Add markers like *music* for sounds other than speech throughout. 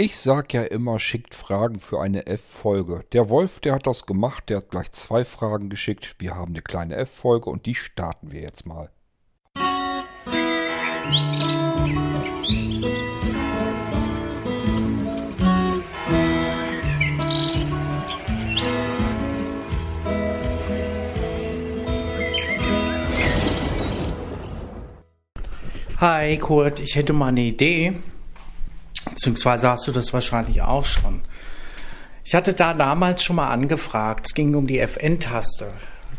Ich sag ja immer, schickt Fragen für eine F-Folge. Der Wolf, der hat das gemacht, der hat gleich zwei Fragen geschickt. Wir haben eine kleine F-Folge und die starten wir jetzt mal. Hi Kurt, ich hätte mal eine Idee. Beziehungsweise hast du das wahrscheinlich auch schon. Ich hatte da damals schon mal angefragt. Es ging um die FN-Taste,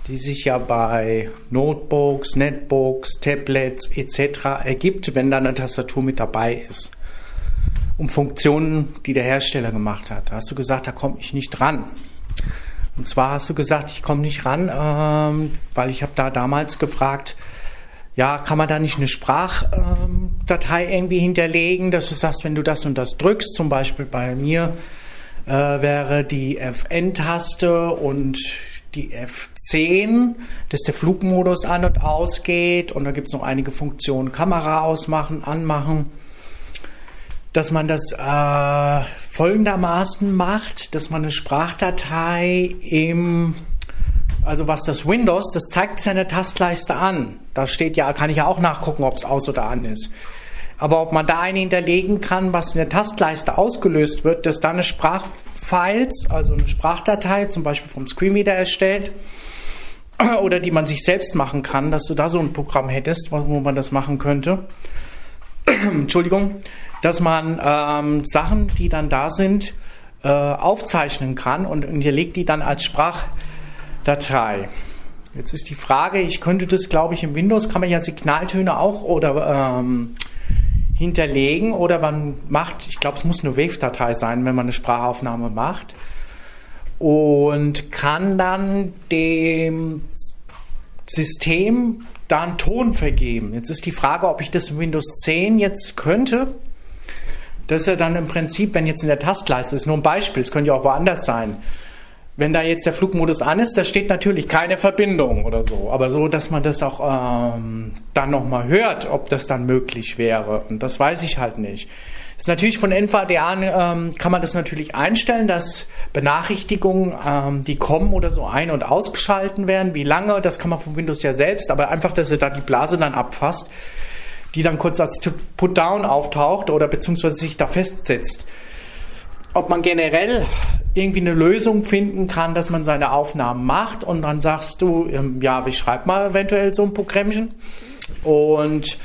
die sich ja bei Notebooks, Netbooks, Tablets etc. ergibt, wenn da eine Tastatur mit dabei ist. Um Funktionen, die der Hersteller gemacht hat. Da hast du gesagt, da komme ich nicht dran. Und zwar hast du gesagt, ich komme nicht ran, ähm, weil ich habe da damals gefragt, ja, kann man da nicht eine Sprachdatei ähm, irgendwie hinterlegen, dass du sagst, wenn du das und das drückst, zum Beispiel bei mir äh, wäre die FN-Taste und die F10, dass der Flugmodus an und ausgeht und da gibt es noch einige Funktionen, Kamera ausmachen, anmachen, dass man das äh, folgendermaßen macht, dass man eine Sprachdatei im also was das Windows, das zeigt seine Tastleiste an. Da steht ja, kann ich ja auch nachgucken, ob es aus oder an ist. Aber ob man da eine hinterlegen kann, was in der Tastleiste ausgelöst wird, dass da eine Sprachfiles, also eine Sprachdatei, zum Beispiel vom Screenreader erstellt, *clears throat* oder die man sich selbst machen kann, dass du da so ein Programm hättest, wo man das machen könnte. *clears throat* Entschuldigung, dass man ähm, Sachen, die dann da sind, äh, aufzeichnen kann und hinterlegt die dann als Sprach Datei. Jetzt ist die Frage, ich könnte das, glaube ich, im Windows kann man ja Signaltöne auch oder ähm, hinterlegen oder man macht, ich glaube, es muss eine Wave-Datei sein, wenn man eine Sprachaufnahme macht und kann dann dem System da einen Ton vergeben. Jetzt ist die Frage, ob ich das in Windows 10 jetzt könnte. Das ist ja dann im Prinzip, wenn jetzt in der Tastleiste ist, nur ein Beispiel, es könnte ja auch woanders sein wenn da jetzt der Flugmodus an ist, da steht natürlich keine Verbindung oder so. Aber so, dass man das auch ähm, dann nochmal hört, ob das dann möglich wäre. Und das weiß ich halt nicht. ist natürlich von NVDA ähm, kann man das natürlich einstellen, dass Benachrichtigungen, ähm, die kommen oder so ein- und ausgeschalten werden. Wie lange, das kann man von Windows ja selbst, aber einfach, dass er da die Blase dann abfasst, die dann kurz als Put-Down auftaucht oder beziehungsweise sich da festsetzt ob man generell irgendwie eine Lösung finden kann, dass man seine Aufnahmen macht und dann sagst du, ähm, ja, ich schreibe mal eventuell so ein Programmchen. Und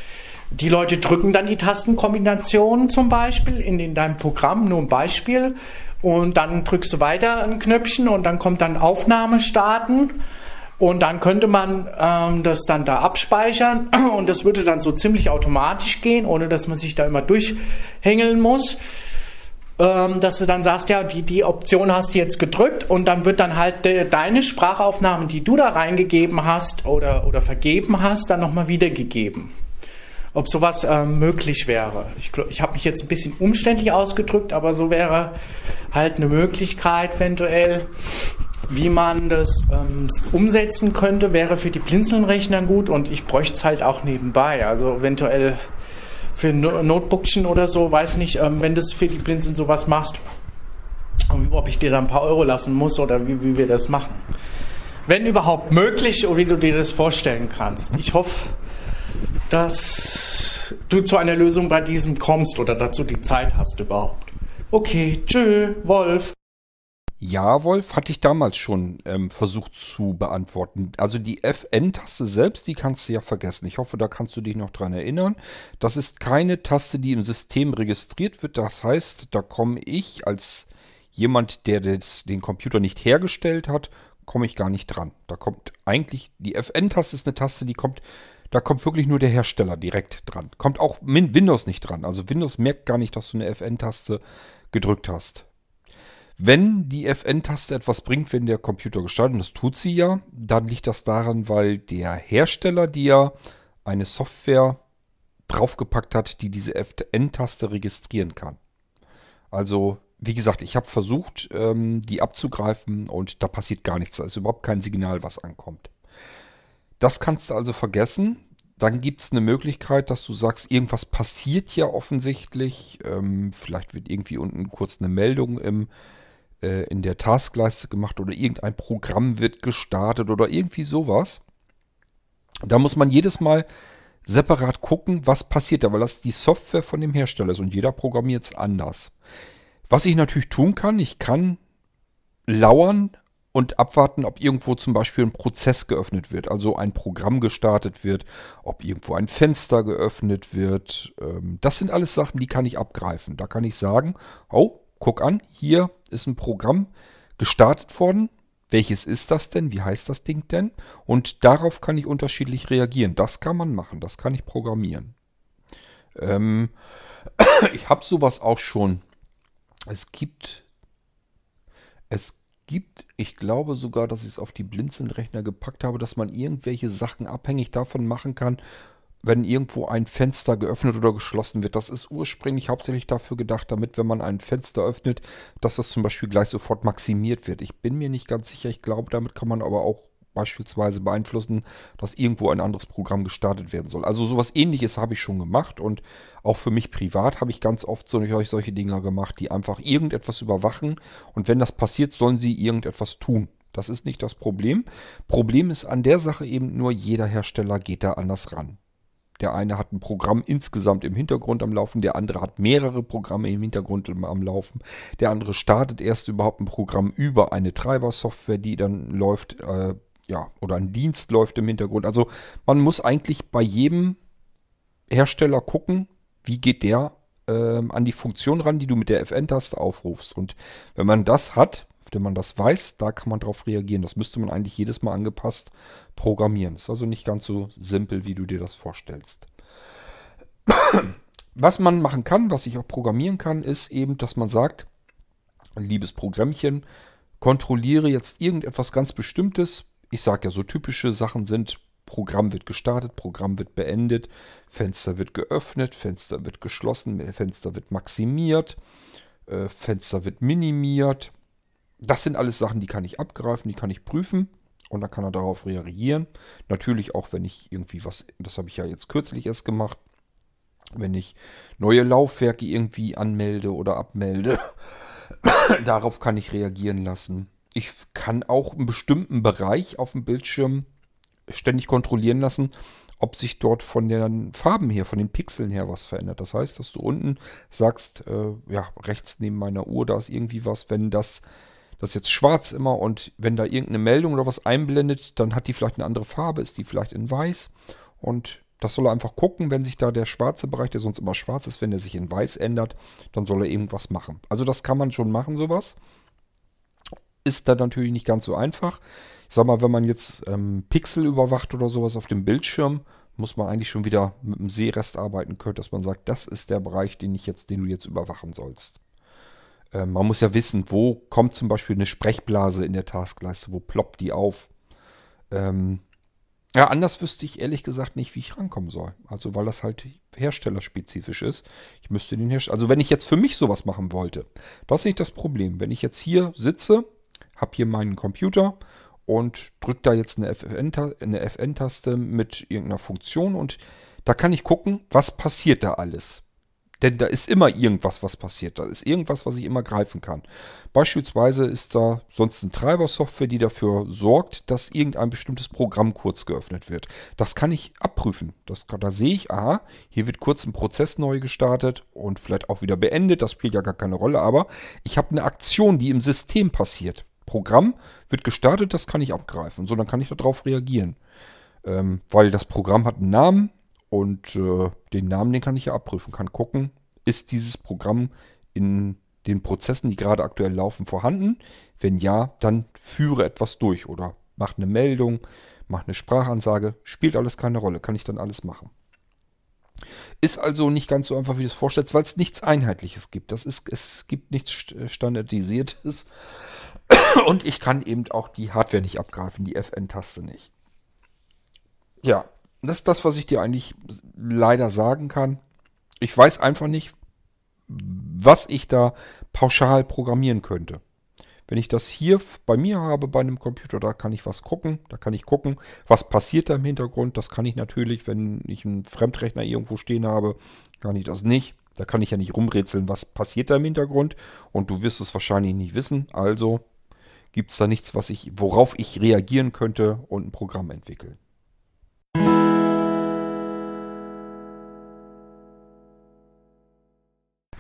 die Leute drücken dann die Tastenkombinationen zum Beispiel in, in deinem Programm, nur ein Beispiel. Und dann drückst du weiter ein Knöpfchen und dann kommt dann Aufnahme starten. Und dann könnte man ähm, das dann da abspeichern. *clears throat* Und das würde dann so ziemlich automatisch gehen, ohne dass man sich da immer durchhängeln muss dass du dann sagst, ja, die, die Option hast du jetzt gedrückt und dann wird dann halt de, deine Sprachaufnahmen, die du da reingegeben hast oder, oder vergeben hast, dann nochmal wiedergegeben. Ob sowas ähm, möglich wäre. Ich, ich habe mich jetzt ein bisschen umständlich ausgedrückt, aber so wäre halt eine Möglichkeit eventuell, wie man das ähm, umsetzen könnte, wäre für die Blinzelnrechner gut und ich bräuchte es halt auch nebenbei. Also eventuell für Notebookchen oder so, weiß nicht, ähm, wenn das für die Blinzeln sowas machst, ob ich dir da ein paar Euro lassen muss oder wie, wie wir das machen. Wenn überhaupt möglich, wie du dir das vorstellen kannst. Ich hoffe, dass du zu einer Lösung bei diesem kommst oder dazu die Zeit hast überhaupt. Okay, tschö, Wolf. Ja, Wolf, hatte ich damals schon ähm, versucht zu beantworten. Also die FN-Taste selbst, die kannst du ja vergessen. Ich hoffe, da kannst du dich noch dran erinnern. Das ist keine Taste, die im System registriert wird. Das heißt, da komme ich als jemand, der das, den Computer nicht hergestellt hat, komme ich gar nicht dran. Da kommt eigentlich, die FN-Taste ist eine Taste, die kommt, da kommt wirklich nur der Hersteller direkt dran. Kommt auch Windows nicht dran. Also Windows merkt gar nicht, dass du eine FN-Taste gedrückt hast. Wenn die FN-Taste etwas bringt, wenn der Computer gestartet, und das tut sie ja, dann liegt das daran, weil der Hersteller dir eine Software draufgepackt hat, die diese FN-Taste registrieren kann. Also, wie gesagt, ich habe versucht, ähm, die abzugreifen und da passiert gar nichts. Da ist überhaupt kein Signal, was ankommt. Das kannst du also vergessen. dann gibt es eine Möglichkeit, dass du sagst, irgendwas passiert ja offensichtlich. Ähm, vielleicht wird irgendwie unten kurz eine Meldung im, äh, in der Taskleiste gemacht oder irgendein Programm wird gestartet oder irgendwie sowas. Da muss man jedes Mal separat gucken, was passiert da, weil das die Software von dem Hersteller ist und jeder programmiert es anders. Was ich natürlich tun kann, ich kann lauern und abwarten, ob irgendwo zum Beispiel ein Prozess geöffnet wird, also ein Programm gestartet wird, ob irgendwo ein Fenster geöffnet wird. Ähm, das sind alles Sachen, die kann ich abgreifen. Da kann ich sagen, oh, guck an, hier ist ein Programm gestartet worden. Welches ist das denn? Wie heißt das Ding denn? Und darauf kann ich unterschiedlich reagieren. Das kann man machen, das kann ich programmieren. Ähm, *coughs* ich habe sowas auch schon. Es gibt, es gibt, ich glaube sogar, dass ich es auf die Blinzeln-Rechner gepackt habe, dass man irgendwelche Sachen abhängig davon machen kann, wenn irgendwo ein Fenster geöffnet oder geschlossen wird. Das ist ursprünglich hauptsächlich dafür gedacht, damit, wenn man ein Fenster öffnet, dass das zum Beispiel gleich sofort maximiert wird. Ich bin mir nicht ganz sicher. Ich glaube, damit kann man aber auch beispielsweise beeinflussen, dass irgendwo ein anderes Programm gestartet werden soll. Also sowas ähnliches habe ich schon gemacht und auch für mich privat habe ich ganz oft solche, solche Dinge gemacht, die einfach irgendetwas überwachen und wenn das passiert, sollen sie irgendetwas tun. Das ist nicht das Problem. Problem ist an der Sache eben nur, jeder Hersteller geht da anders ran. Der eine hat ein Programm insgesamt im Hintergrund am Laufen, der andere hat mehrere Programme im Hintergrund am Laufen, der andere startet erst überhaupt ein Programm über eine Treibersoftware, die dann läuft, äh, ja, oder ein Dienst läuft im Hintergrund. Also man muss eigentlich bei jedem Hersteller gucken, wie geht der ähm, an die Funktion ran, die du mit der FN-Taste aufrufst. Und wenn man das hat, wenn man das weiß, da kann man darauf reagieren. Das müsste man eigentlich jedes Mal angepasst programmieren. Ist also nicht ganz so simpel, wie du dir das vorstellst. *coughs* Was man machen kann, was ich auch programmieren kann, ist eben, dass man sagt, liebes Programmchen, kontrolliere jetzt irgendetwas ganz Bestimmtes, ich sage ja, so typische Sachen sind, Programm wird gestartet, Programm wird beendet, Fenster wird geöffnet, Fenster wird geschlossen, Fenster wird maximiert, äh, Fenster wird minimiert. Das sind alles Sachen, die kann ich abgreifen, die kann ich prüfen und dann kann er darauf reagieren. Natürlich auch, wenn ich irgendwie was, das habe ich ja jetzt kürzlich erst gemacht, wenn ich neue Laufwerke irgendwie anmelde oder abmelde, *coughs* darauf kann ich reagieren lassen ich kann auch einen bestimmten Bereich auf dem Bildschirm ständig kontrollieren lassen, ob sich dort von den Farben her, von den Pixeln her was verändert. Das heißt, dass du unten sagst, äh, ja, rechts neben meiner Uhr, da ist irgendwie was, wenn das, das ist jetzt schwarz immer und wenn da irgendeine Meldung oder was einblendet, dann hat die vielleicht eine andere Farbe, ist die vielleicht in weiß und das soll er einfach gucken, wenn sich da der schwarze Bereich, der sonst immer schwarz ist, wenn der sich in weiß ändert, dann soll er irgendwas machen. Also das kann man schon machen, sowas ist dann natürlich nicht ganz so einfach. Ich sag mal, wenn man jetzt ähm, Pixel überwacht oder sowas auf dem Bildschirm, muss man eigentlich schon wieder mit einem Sehrest arbeiten können, dass man sagt, das ist der Bereich, den ich jetzt, den du jetzt überwachen sollst. Ähm, man muss ja wissen, wo kommt zum Beispiel eine Sprechblase in der Taskleiste, wo ploppt die auf. Ähm, ja, anders wüsste ich ehrlich gesagt nicht, wie ich rankommen soll. Also, weil das halt herstellerspezifisch ist. Ich müsste den Hersteller. Also, wenn ich jetzt für mich sowas machen wollte, das ist nicht das Problem. Wenn ich jetzt hier sitze habe hier meinen Computer und drücke da jetzt eine FN-Taste mit irgendeiner Funktion und da kann ich gucken, was passiert da alles. Denn da ist immer irgendwas, was passiert. Da ist irgendwas, was ich immer greifen kann. Beispielsweise ist da sonst eine Treibersoftware, die dafür sorgt, dass irgendein bestimmtes Programm kurz geöffnet wird. Das kann ich abprüfen. Das, da sehe ich, aha, hier wird kurz ein Prozess neu gestartet und vielleicht auch wieder beendet. Das spielt ja gar keine Rolle. Aber ich habe eine Aktion, die im System passiert. Programm wird gestartet, das kann ich abgreifen. So, dann kann ich darauf reagieren. Ähm, weil das Programm hat einen Namen und äh, den Namen, den kann ich ja abprüfen, kann gucken, ist dieses Programm in den Prozessen, die gerade aktuell laufen, vorhanden? Wenn ja, dann führe etwas durch oder mach eine Meldung, mach eine Sprachansage, spielt alles keine Rolle, kann ich dann alles machen. Ist also nicht ganz so einfach, wie du es vorstellst, weil es nichts Einheitliches gibt. Das ist, es gibt nichts Standardisiertes. *coughs* Und ich kann eben auch die Hardware nicht abgreifen, die FN-Taste nicht. Ja, das ist das, was ich dir eigentlich leider sagen kann. Ich weiß einfach nicht, was ich da pauschal programmieren könnte. Wenn ich das hier bei mir habe, bei einem Computer, da kann ich was gucken. Da kann ich gucken, was passiert da im Hintergrund. Das kann ich natürlich, wenn ich einen Fremdrechner irgendwo stehen habe, kann ich das nicht. Da kann ich ja nicht rumrätseln, was passiert da im Hintergrund. Und du wirst es wahrscheinlich nicht wissen. Also gibt es da nichts, was ich, worauf ich reagieren könnte und ein Programm entwickeln.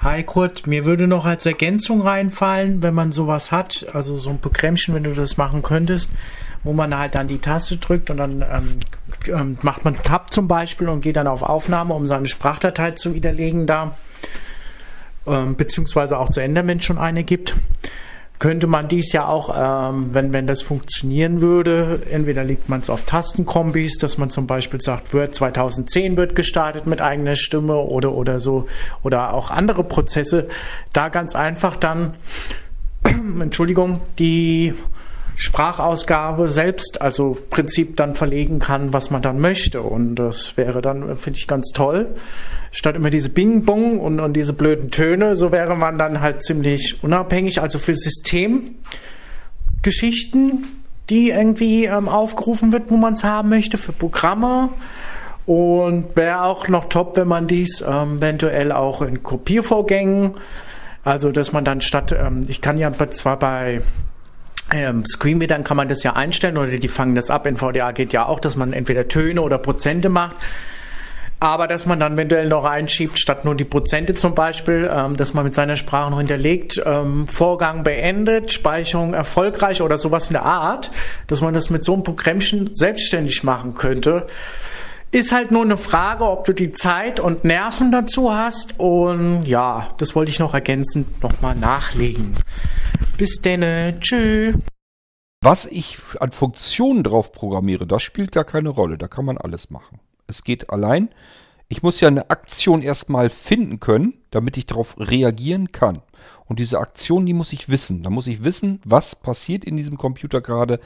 Hi Kurt, mir würde noch als Ergänzung reinfallen, wenn man sowas hat, also so ein Programmchen, wenn du das machen könntest, wo man halt dann die Taste drückt und dann ähm, ähm, macht man Tab zum Beispiel und geht dann auf Aufnahme, um seine Sprachdatei zu widerlegen da, ähm, beziehungsweise auch zu ändern, wenn es schon eine gibt könnte man dies ja auch, ähm, wenn, wenn das funktionieren würde, entweder legt man es auf Tastenkombis, dass man zum Beispiel sagt, Word 2010 wird gestartet mit eigener Stimme oder, oder so, oder auch andere Prozesse, da ganz einfach dann, *clears throat* Entschuldigung, die Sprachausgabe selbst, also Prinzip dann verlegen kann, was man dann möchte. Und das wäre dann, finde ich, ganz toll. Statt immer diese Bing-Bong und, und diese blöden Töne, so wäre man dann halt ziemlich unabhängig. Also für Systemgeschichten, die irgendwie ähm, aufgerufen wird, wo man es haben möchte, für Programme. Und wäre auch noch top, wenn man dies ähm, eventuell auch in Kopiervorgängen, also dass man dann statt, ähm, ich kann ja zwar bei ähm, Screenreadern kann man das ja einstellen oder die fangen das ab. In VDA geht ja auch, dass man entweder Töne oder Prozente macht. Aber dass man dann eventuell noch einschiebt, statt nur die Prozente zum Beispiel, ähm, dass man mit seiner Sprache noch hinterlegt, ähm, Vorgang beendet, Speicherung erfolgreich oder sowas in der Art, dass man das mit so einem Programmchen selbstständig machen könnte. Ist halt nur eine Frage, ob du die Zeit und Nerven dazu hast. Und ja, das wollte ich noch ergänzend nochmal nachlegen. Bis denne. Tschüss. Was ich an Funktionen drauf programmiere, das spielt gar keine Rolle. Da kann man alles machen. Es geht allein. Ich muss ja eine Aktion erstmal finden können, damit ich darauf reagieren kann. Und diese Aktion, die muss ich wissen. Da muss ich wissen, was passiert in diesem Computer gerade,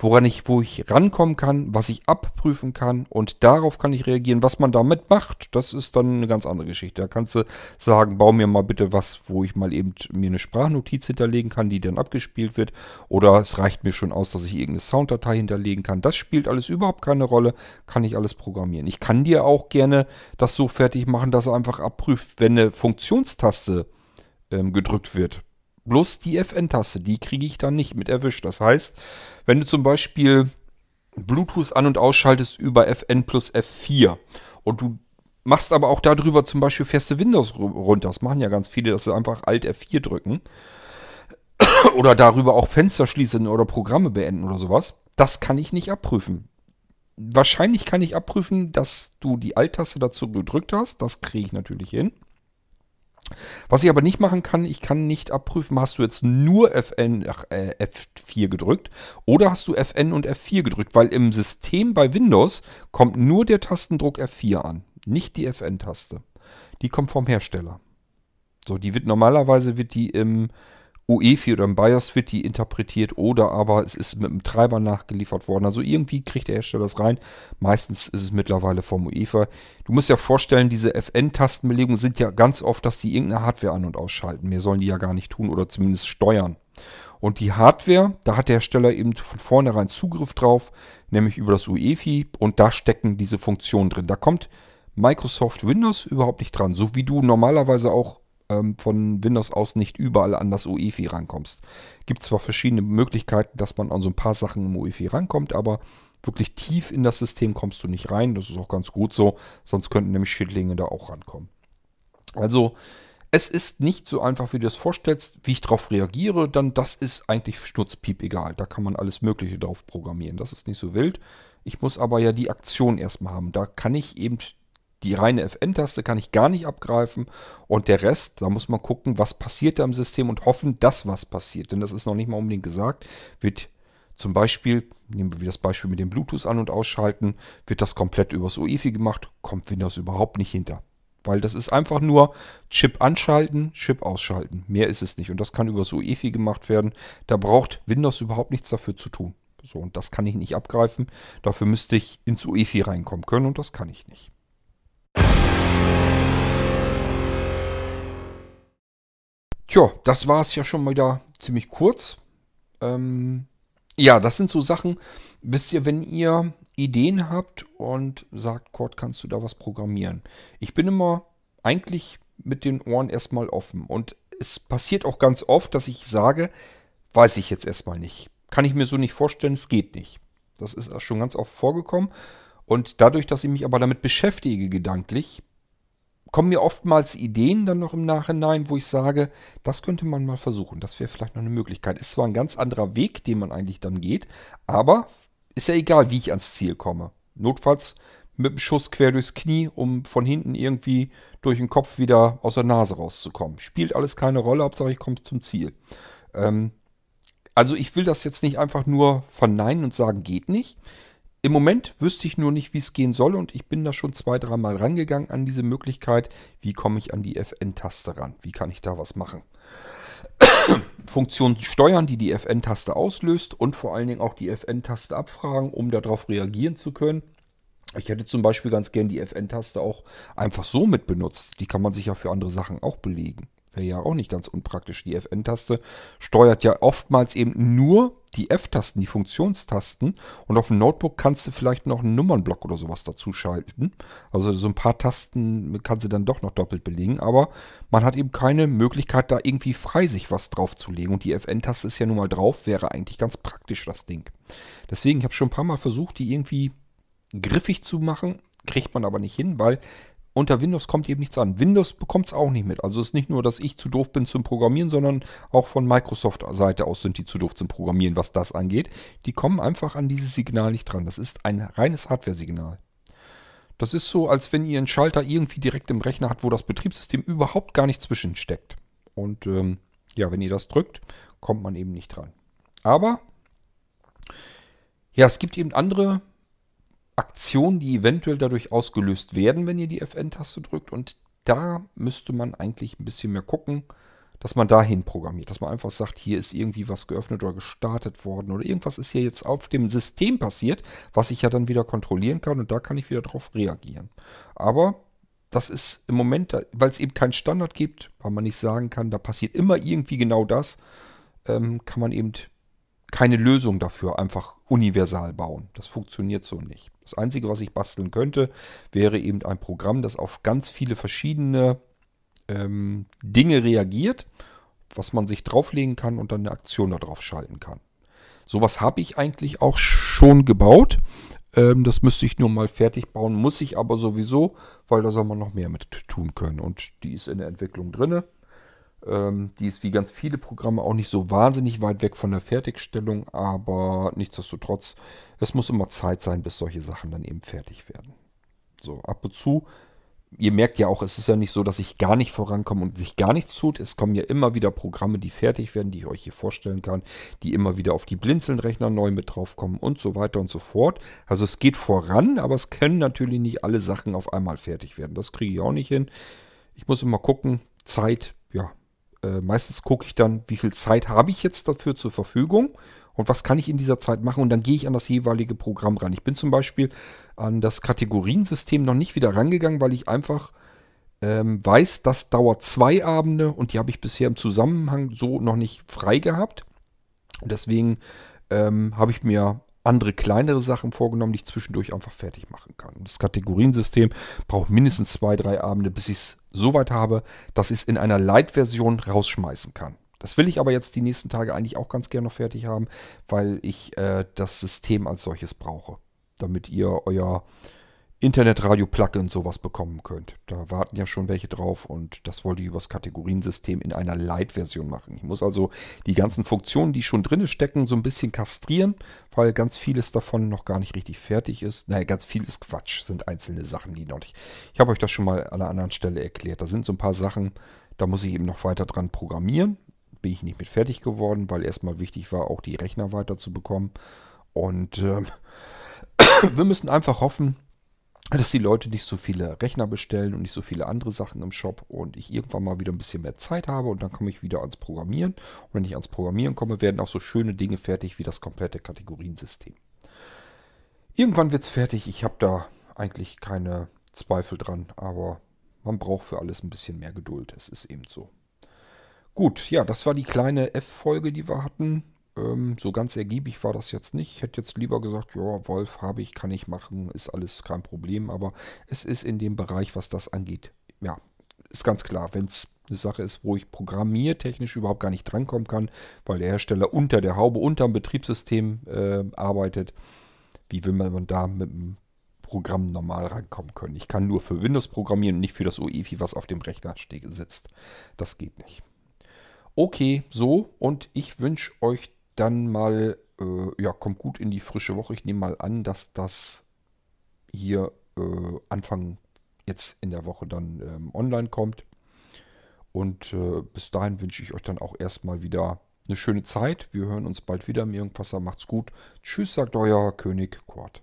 woran ich, wo ich rankommen kann, was ich abprüfen kann und darauf kann ich reagieren. Was man damit macht, das ist dann eine ganz andere Geschichte. Da kannst du sagen, bau mir mal bitte was, wo ich mal eben mir eine Sprachnotiz hinterlegen kann, die dann abgespielt wird. Oder es reicht mir schon aus, dass ich irgendeine Sounddatei hinterlegen kann. Das spielt alles überhaupt keine Rolle, kann ich alles programmieren. Ich kann dir auch gerne das so fertig machen, dass er einfach abprüft, wenn eine Funktionstaste ähm, gedrückt wird Bloß die FN-Taste, die kriege ich dann nicht mit erwischt. Das heißt, wenn du zum Beispiel Bluetooth an- und ausschaltest über FN plus F4 und du machst aber auch darüber zum Beispiel feste Windows runter, das machen ja ganz viele, dass sie einfach Alt F4 drücken *coughs* oder darüber auch Fenster schließen oder Programme beenden oder sowas, das kann ich nicht abprüfen. Wahrscheinlich kann ich abprüfen, dass du die Alt-Taste dazu gedrückt hast. Das kriege ich natürlich hin. Was ich aber nicht machen kann, ich kann nicht abprüfen, hast du jetzt nur FN, ach, äh, F4 gedrückt oder hast du FN und F4 gedrückt, weil im System bei Windows kommt nur der Tastendruck F4 an, nicht die FN-Taste. Die kommt vom Hersteller. So, die wird normalerweise wird die im UEFI oder im BIOS wird die interpretiert oder aber es ist mit dem Treiber nachgeliefert worden. Also irgendwie kriegt der Hersteller das rein. Meistens ist es mittlerweile vom UEFA. Du musst ja vorstellen, diese FN-Tastenbelegungen sind ja ganz oft, dass die irgendeine Hardware an- und ausschalten. Mehr sollen die ja gar nicht tun oder zumindest steuern. Und die Hardware, da hat der Hersteller eben von vornherein Zugriff drauf, nämlich über das UEFI und da stecken diese Funktionen drin. Da kommt Microsoft Windows überhaupt nicht dran, so wie du normalerweise auch ähm, von Windows aus nicht überall an das UEFI rankommst. Gibt zwar verschiedene Möglichkeiten, dass man an so ein paar Sachen im UEFI rankommt, aber wirklich tief in das System kommst du nicht rein. Das ist auch ganz gut so, sonst könnten nämlich Schädlinge da auch rankommen. Also es ist nicht so einfach, wie du es vorstellst, wie ich darauf reagiere, dann das ist eigentlich schnurzpiep egal. Da kann man alles Mögliche drauf programmieren. Das ist nicht so wild. Ich muss aber ja die Aktion erstmal haben. Da kann ich eben die reine FN-Taste kann ich gar nicht abgreifen und der Rest, da muss man gucken, was passiert da im System und hoffen, dass was passiert. Denn das ist noch nicht mal unbedingt gesagt, wird zum Beispiel, nehmen wir das Beispiel mit dem Bluetooth an- und ausschalten, wird das komplett übers UEFI gemacht, kommt Windows überhaupt nicht hinter. Weil das ist einfach nur Chip anschalten, Chip ausschalten. Mehr ist es nicht. Und das kann übers UEFI gemacht werden. Da braucht Windows überhaupt nichts dafür zu tun. So, und das kann ich nicht abgreifen. Dafür müsste ich ins UEFI reinkommen können und das kann ich nicht. Tja, das war es ja schon mal wieder ziemlich kurz. Ähm, ja, das sind so Sachen, wisst ihr, wenn ihr Ideen habt und sagt, Cord, kannst du da was programmieren? Ich bin immer eigentlich mit den Ohren erstmal offen. Und es passiert auch ganz oft, dass ich sage, weiß ich jetzt erstmal nicht. Kann ich mir so nicht vorstellen, es geht nicht. Das ist schon ganz oft vorgekommen. Und dadurch, dass ich mich aber damit beschäftige gedanklich, kommen mir oftmals Ideen dann noch im Nachhinein, wo ich sage, das könnte man mal versuchen. Das wäre vielleicht noch eine Möglichkeit. Ist zwar ein ganz anderer Weg, den man eigentlich dann geht, aber ist ja egal, wie ich ans Ziel komme. Notfalls mit dem Schuss quer durchs Knie, um von hinten irgendwie durch den Kopf wieder aus der Nase rauszukommen. Spielt alles keine Rolle, Hauptsache ich komme zum Ziel. Ähm, also ich will das jetzt nicht einfach nur verneinen und sagen, geht nicht. Im Moment wüsste ich nur nicht, wie es gehen soll und ich bin da schon zwei, dreimal rangegangen an diese Möglichkeit. Wie komme ich an die FN-Taste ran? Wie kann ich da was machen? *coughs* Funktionen steuern, die die FN-Taste auslöst und vor allen Dingen auch die FN-Taste abfragen, um darauf reagieren zu können. Ich hätte zum Beispiel ganz gern die FN-Taste auch einfach so mit benutzt. Die kann man sich ja für andere Sachen auch belegen. Wäre ja auch nicht ganz unpraktisch. Die FN-Taste steuert ja oftmals eben nur die F-Tasten, die Funktionstasten. Und auf dem Notebook kannst du vielleicht noch einen Nummernblock oder sowas dazu schalten. Also so ein paar Tasten kannst du dann doch noch doppelt belegen. Aber man hat eben keine Möglichkeit, da irgendwie frei sich was drauf zu legen. Und die FN-Taste ist ja nun mal drauf, wäre eigentlich ganz praktisch das Ding. Deswegen, ich habe schon ein paar Mal versucht, die irgendwie griffig zu machen. Kriegt man aber nicht hin, weil unter Windows kommt eben nichts an. Windows bekommt es auch nicht mit. Also es ist nicht nur, dass ich zu doof bin zum Programmieren, sondern auch von Microsoft-Seite aus sind die zu doof zum Programmieren, was das angeht. Die kommen einfach an dieses Signal nicht dran. Das ist ein reines Hardware-Signal. Das ist so, als wenn ihr einen Schalter irgendwie direkt im Rechner habt, wo das Betriebssystem überhaupt gar nicht zwischensteckt. Und ähm, ja, wenn ihr das drückt, kommt man eben nicht dran. Aber ja, es gibt eben andere Aktionen, die eventuell dadurch ausgelöst werden, wenn ihr die FN-Taste drückt. Und da müsste man eigentlich ein bisschen mehr gucken, dass man dahin programmiert. Dass man einfach sagt, hier ist irgendwie was geöffnet oder gestartet worden oder irgendwas ist hier jetzt auf dem System passiert, was ich ja dann wieder kontrollieren kann und da kann ich wieder drauf reagieren. Aber das ist im Moment, weil es eben keinen Standard gibt, weil man nicht sagen kann, da passiert immer irgendwie genau das, ähm, kann man eben keine Lösung dafür einfach universal bauen. Das funktioniert so nicht. Das Einzige, was ich basteln könnte, wäre eben ein Programm, das auf ganz viele verschiedene ähm, Dinge reagiert, was man sich drauflegen kann und dann eine Aktion darauf schalten kann. Sowas habe ich eigentlich auch schon gebaut. Ähm, das müsste ich nur mal fertig bauen, muss ich aber sowieso, weil da soll man noch mehr mit tun können. Und die ist in der Entwicklung drinne. Ähm, die ist wie ganz viele Programme auch nicht so wahnsinnig weit weg von der Fertigstellung, aber nichtsdestotrotz, es muss immer Zeit sein, bis solche Sachen dann eben fertig werden. So, ab und zu, ihr merkt ja auch, es ist ja nicht so, dass ich gar nicht vorankomme und sich gar nichts tut. Es kommen ja immer wieder Programme, die fertig werden, die ich euch hier vorstellen kann, die immer wieder auf die Blinzelnrechner neu mit draufkommen und so weiter und so fort. Also es geht voran, aber es können natürlich nicht alle Sachen auf einmal fertig werden. Das kriege ich auch nicht hin. Ich muss immer gucken, Zeit, äh, meistens gucke ich dann, wie viel Zeit habe ich jetzt dafür zur Verfügung und was kann ich in dieser Zeit machen und dann gehe ich an das jeweilige Programm ran. Ich bin zum Beispiel an das Kategoriensystem noch nicht wieder rangegangen, weil ich einfach ähm, weiß, das dauert zwei Abende und die habe ich bisher im Zusammenhang so noch nicht frei gehabt. Und deswegen ähm, habe ich mir andere kleinere Sachen vorgenommen, die ich zwischendurch einfach fertig machen kann. Das Kategoriensystem braucht mindestens zwei, drei Abende, bis ich es so weit habe, dass ich es in einer Light-Version rausschmeißen kann. Das will ich aber jetzt die nächsten Tage eigentlich auch ganz gerne noch fertig haben, weil ich äh, das System als solches brauche, damit ihr euer Internetradio-Plugin sowas bekommen könnt. Da warten ja schon welche drauf und das wollte ich übers Kategoriensystem in einer Light-Version machen. Ich muss also die ganzen Funktionen, die schon drin stecken, so ein bisschen kastrieren, weil ganz vieles davon noch gar nicht richtig fertig ist. Naja, ganz viel ist Quatsch, sind einzelne Sachen, die noch nicht. Ich habe euch das schon mal an einer anderen Stelle erklärt. Da sind so ein paar Sachen, da muss ich eben noch weiter dran programmieren. Bin ich nicht mit fertig geworden, weil erstmal wichtig war, auch die Rechner weiter zu bekommen. Und äh, *coughs* wir müssen einfach hoffen, dass die Leute nicht so viele Rechner bestellen und nicht so viele andere Sachen im Shop und ich irgendwann mal wieder ein bisschen mehr Zeit habe und dann komme ich wieder ans Programmieren. Und wenn ich ans Programmieren komme, werden auch so schöne Dinge fertig wie das komplette Kategoriensystem. Irgendwann wird es fertig. Ich habe da eigentlich keine Zweifel dran, aber man braucht für alles ein bisschen mehr Geduld. Es ist eben so. Gut, ja, das war die kleine F-Folge, die wir hatten. Ähm, so ganz ergiebig war das jetzt nicht. Ich hätte jetzt lieber gesagt, ja, Wolf habe ich, kann ich machen, ist alles kein Problem. Aber es ist in dem Bereich, was das angeht, ja, ist ganz klar, wenn es eine Sache ist, wo ich programmiertechnisch überhaupt gar nicht drankommen kann, weil der Hersteller unter der Haube, unter dem Betriebssystem äh, arbeitet, wie will man da mit dem Programm normal rankommen können? Ich kann nur für Windows programmieren und nicht für das UEFI, was auf dem Rechner sitzt. Das geht nicht. Okay, so und ich wünsche euch dann mal, äh, ja, kommt gut in die frische Woche. Ich nehme mal an, dass das hier äh, Anfang jetzt in der Woche dann ähm, online kommt. Und äh, bis dahin wünsche ich euch dann auch erstmal wieder eine schöne Zeit. Wir hören uns bald wieder im Irgendwasser. Macht's gut. Tschüss, sagt euer König Kurt.